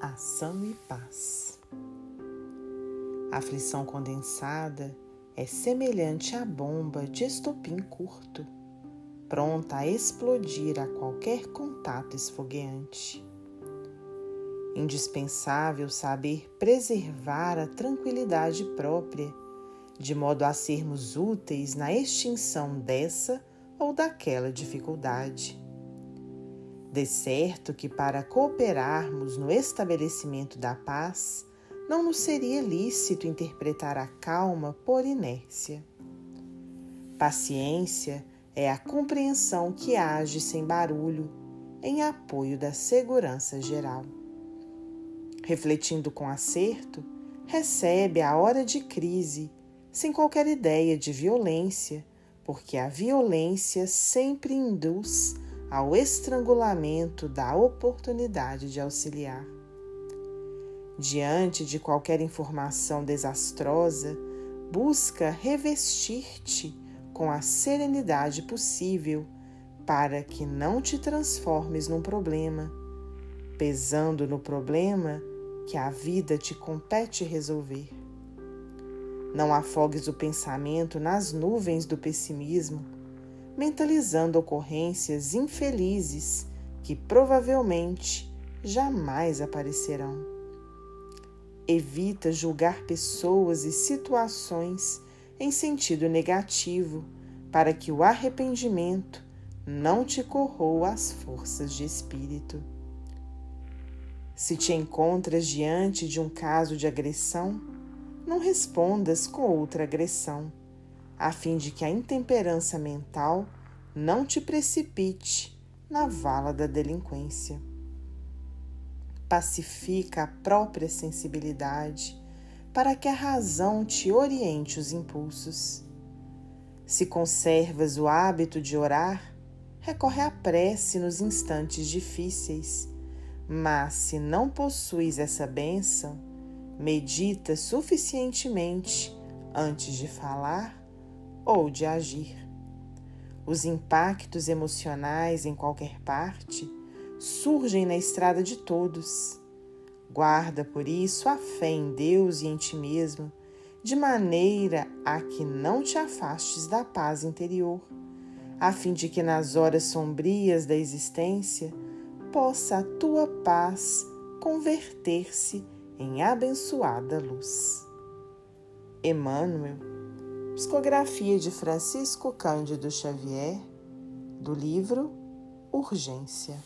ação e paz. A aflição condensada é semelhante à bomba de estopim curto, pronta a explodir a qualquer contato esfogueante. Indispensável saber preservar a tranquilidade própria, de modo a sermos úteis na extinção dessa ou daquela dificuldade de certo que para cooperarmos no estabelecimento da paz, não nos seria lícito interpretar a calma por inércia. Paciência é a compreensão que age sem barulho, em apoio da segurança geral. Refletindo com acerto, recebe a hora de crise, sem qualquer ideia de violência, porque a violência sempre induz ao estrangulamento da oportunidade de auxiliar. Diante de qualquer informação desastrosa, busca revestir-te com a serenidade possível para que não te transformes num problema, pesando no problema que a vida te compete resolver. Não afogues o pensamento nas nuvens do pessimismo mentalizando ocorrências infelizes que provavelmente jamais aparecerão. Evita julgar pessoas e situações em sentido negativo para que o arrependimento não te corroa as forças de espírito. Se te encontras diante de um caso de agressão, não respondas com outra agressão a fim de que a intemperança mental não te precipite na vala da delinquência. Pacifica a própria sensibilidade para que a razão te oriente os impulsos. Se conservas o hábito de orar, recorre à prece nos instantes difíceis, mas se não possuis essa bênção, medita suficientemente antes de falar ou de agir. Os impactos emocionais em qualquer parte surgem na estrada de todos. Guarda, por isso, a fé em Deus e em ti mesmo, de maneira a que não te afastes da paz interior, a fim de que nas horas sombrias da existência possa a tua paz converter-se em abençoada luz. Emmanuel Psicografia de Francisco Cândido Xavier, do livro Urgência.